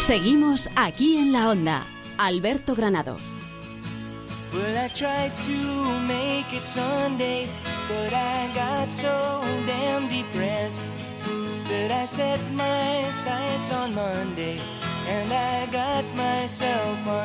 Seguimos aquí en la onda. Alberto Granados. Well, I tried to make it Sunday, but I got so damn depressed that I set my sights on Monday and I got myself undressed.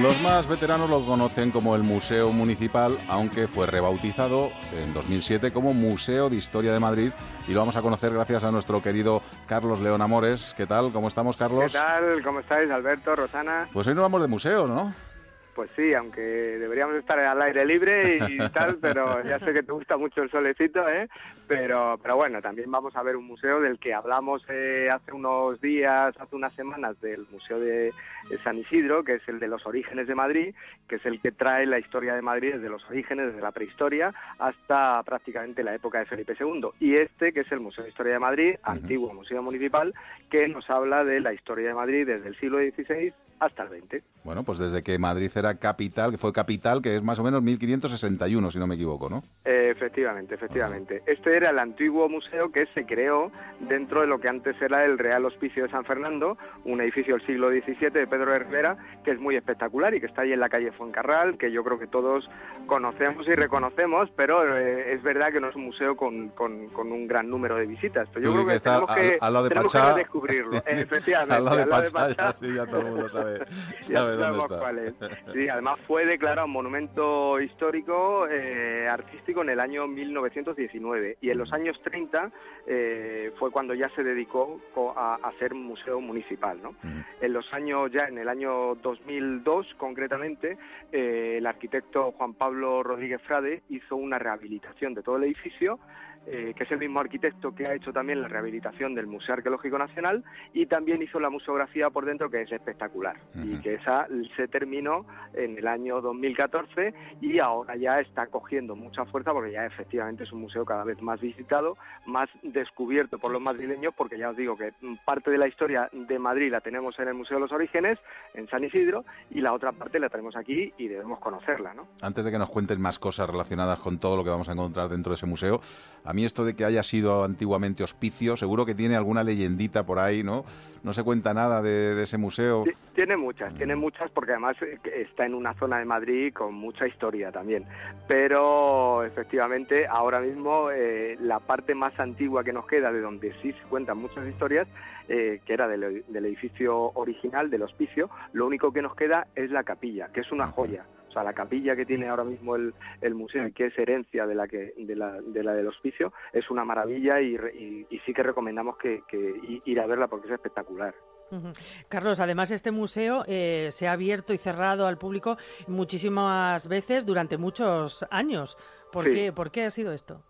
Los más veteranos lo conocen como el Museo Municipal, aunque fue rebautizado en 2007 como Museo de Historia de Madrid y lo vamos a conocer gracias a nuestro querido Carlos León Amores. ¿Qué tal? ¿Cómo estamos, Carlos? ¿Qué tal? ¿Cómo estáis, Alberto, Rosana? Pues hoy nos vamos de museos, ¿no? Pues sí, aunque deberíamos estar al aire libre y tal, pero ya sé que te gusta mucho el solecito, ¿eh? Pero, pero bueno, también vamos a ver un museo del que hablamos eh, hace unos días, hace unas semanas, del Museo de San Isidro, que es el de los orígenes de Madrid, que es el que trae la historia de Madrid desde los orígenes, desde la prehistoria, hasta prácticamente la época de Felipe II. Y este, que es el Museo de Historia de Madrid, antiguo museo municipal, que nos habla de la historia de Madrid desde el siglo XVI hasta el XX. Bueno, pues desde que Madrid era capital, que fue capital, que es más o menos 1561, si no me equivoco, ¿no? Eh, efectivamente, efectivamente. Este era el antiguo museo que se creó dentro de lo que antes era el Real Hospicio de San Fernando, un edificio del siglo XVII de Pedro de Rivera, que es muy espectacular y que está ahí en la calle Fuencarral, que yo creo que todos conocemos y reconocemos, pero eh, es verdad que no es un museo con, con- con un gran número de visitas. Pero yo creo que que está tenemos al- que, al lado de tenemos Pachá. que descubrirlo. Efectivamente, al lado de al lado de Pachá, ya, Pachá. sí, ya todo el mundo sabe, Ya sabe dónde está. cuál es. Sí, además fue declarado monumento histórico eh, artístico en el año 1919 y en los años 30 eh, fue cuando ya se dedicó a, a ser museo municipal. ¿no? En los años, ya en el año 2002 concretamente, eh, el arquitecto Juan Pablo Rodríguez Frade hizo una rehabilitación de todo el edificio eh, que es el mismo arquitecto que ha hecho también la rehabilitación del Museo Arqueológico Nacional y también hizo la museografía por dentro que es espectacular y que esa se terminó en el año 2014 y ahora ya está cogiendo mucha fuerza porque ya efectivamente es un museo cada vez más visitado, más descubierto por los madrileños porque ya os digo que parte de la historia de Madrid la tenemos en el Museo de los Orígenes, en San Isidro, y la otra parte la tenemos aquí y debemos conocerla, ¿no? Antes de que nos cuenten más cosas relacionadas con todo lo que vamos a encontrar dentro de ese museo, a mí esto de que haya sido antiguamente hospicio, seguro que tiene alguna leyendita por ahí, ¿no? No se cuenta nada de, de ese museo. Ti- Tiene muchas, tiene muchas porque además eh, está en una zona de Madrid con mucha historia también. Pero efectivamente ahora mismo eh, la parte más antigua que nos queda de donde sí se cuentan muchas historias, eh, que era del, del edificio original, del hospicio, lo único que nos queda es la capilla, que es una joya. O sea, la capilla que tiene ahora mismo el, el museo y que es herencia de la, que, de la, de la del hospicio es una maravilla y, y- y sí que recomendamos que, ir a verla porque es espectacular. Carlos, además este museo eh, se ha abierto y cerrado al público muchísimas veces durante muchos años. ¿Por, Sí. qué, ¿Por qué ha sido esto?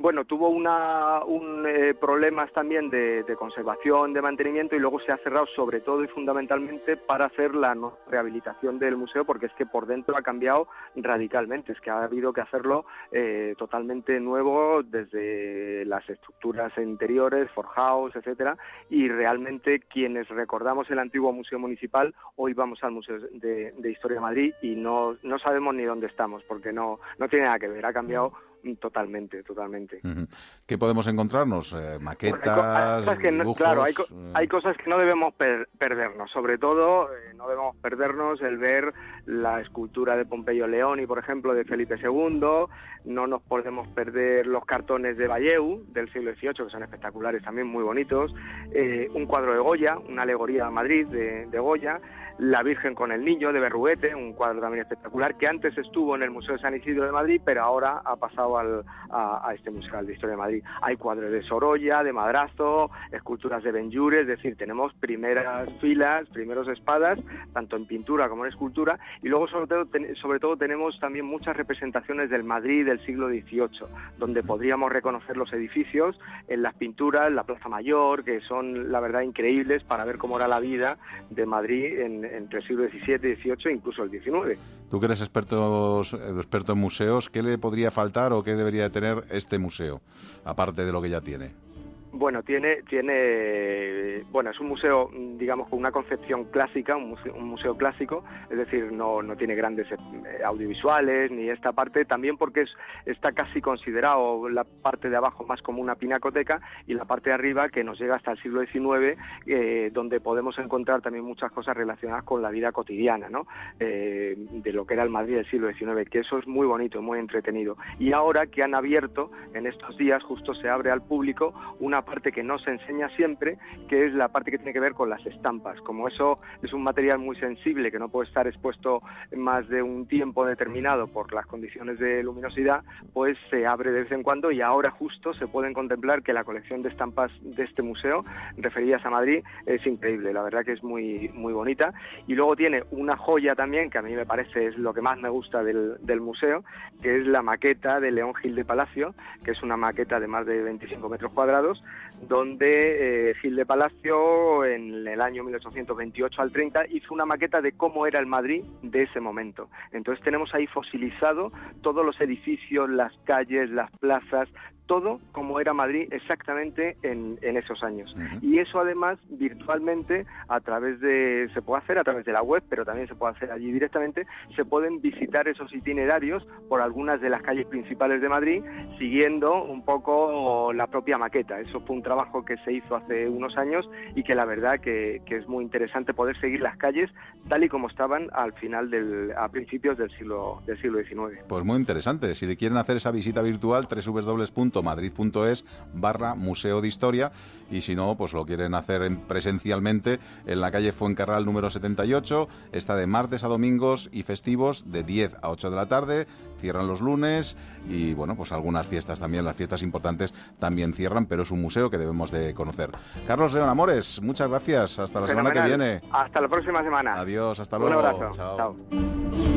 Bueno, tuvo una, un, eh, problemas también de, conservación, de mantenimiento y luego se ha cerrado sobre todo y fundamentalmente para hacer la rehabilitación del museo porque es que por dentro ha cambiado radicalmente, es que ha habido que hacerlo eh, totalmente nuevo desde las estructuras interiores, forjados, etcétera. Y realmente quienes recordamos el antiguo museo municipal hoy vamos al Museo de, de Historia de Madrid y no, no sabemos ni dónde estamos porque no, no tiene nada que ver, ha cambiado totalmente, totalmente. Ujú. ¿Qué podemos encontrarnos? Eh, hay hay maquetas, cosas que no- claro, hay, co- eh, hay cosas que no debemos per- perdernos. Sobre todo, eh, no debemos perdernos el ver la escultura de Pompeyo Leoni, por ejemplo, de Felipe II. No nos podemos perder los cartones de Valleu del siglo XVIII, que son espectaculares, también muy bonitos. Eh, un cuadro de Goya, una alegoría a Madrid de, de Goya. La Virgen con el Niño de Berruguete, un cuadro también espectacular, que antes estuvo en el Museo de San Isidro de Madrid, pero ahora ha pasado al, a, este Museo de Historia de Madrid. Hay cuadros de Sorolla, de Madrazo, esculturas de Benjure, es decir, tenemos primeras filas, primeros espadas, tanto en pintura como en escultura, y luego sobre todo, sobre todo tenemos también muchas representaciones del Madrid del siglo XVIII, donde podríamos reconocer los edificios en las pinturas, la Plaza Mayor, que son la verdad increíbles para ver cómo era la vida de Madrid entre el siglo XVII, XVIII e incluso el XIX. Tú que eres experto, experto en museos, ¿qué le podría faltar o qué debería tener este museo, aparte de lo que ya tiene? Bueno, tiene, tiene, bueno, es un museo, digamos, con una concepción clásica, un museo, clásico, es decir, no, no tiene grandes eh, audiovisuales ni esta parte, también porque es, está casi considerado la parte de abajo más como una pinacoteca y la parte de arriba que nos llega hasta el siglo XIX, eh, donde podemos encontrar también muchas cosas relacionadas con la vida cotidiana, ¿no? Eh, de lo que era el Madrid del siglo XIX, que eso es muy bonito, muy entretenido. Y ahora que han abierto, en estos días, justo se abre al público una parte que no se enseña siempre, que es la parte que tiene que ver con las estampas. Como eso es un material muy sensible que no puede estar expuesto más de un tiempo determinado por las condiciones de luminosidad, pues se abre de vez en cuando y ahora justo se pueden contemplar que la colección de estampas de este museo, referidas a Madrid, es increíble. La verdad que es muy, muy bonita. Y luego tiene una joya también, que a mí me parece es lo que más me gusta del, del museo, que es la maqueta de León Gil de Palacio, que es una maqueta de más de 25 metros cuadrados, donde eh, Gil de Palacio en el año 1828 al 30 hizo una maqueta de cómo era el Madrid de ese momento. Entonces tenemos ahí fosilizado todos los edificios, las calles, las plazas, todo como era Madrid exactamente en, esos años. Y eso además virtualmente a través de, se puede hacer a través de la web, pero también se puede hacer allí directamente, se pueden visitar esos itinerarios por algunas de las calles principales de Madrid, siguiendo un poco la propia maqueta. Eso fue un trabajo que se hizo hace unos años y que la verdad que, es muy interesante poder seguir las calles tal y como estaban al final del, a principios del siglo, del siglo XIX. Pues muy interesante. Si le quieren hacer esa visita virtual, www madrid.es barra Museo de Historia y si no, pues lo quieren hacer presencialmente en la calle Fuencarral número 78, está de martes a domingos y festivos de 10 a 8 de la tarde, cierran los lunes y bueno, pues algunas fiestas también, las fiestas importantes también cierran, pero es un museo que debemos de conocer. Carlos León Amores, muchas gracias, hasta la semana que viene. Hasta la próxima semana. Adiós, hasta luego. Un abrazo. Chao.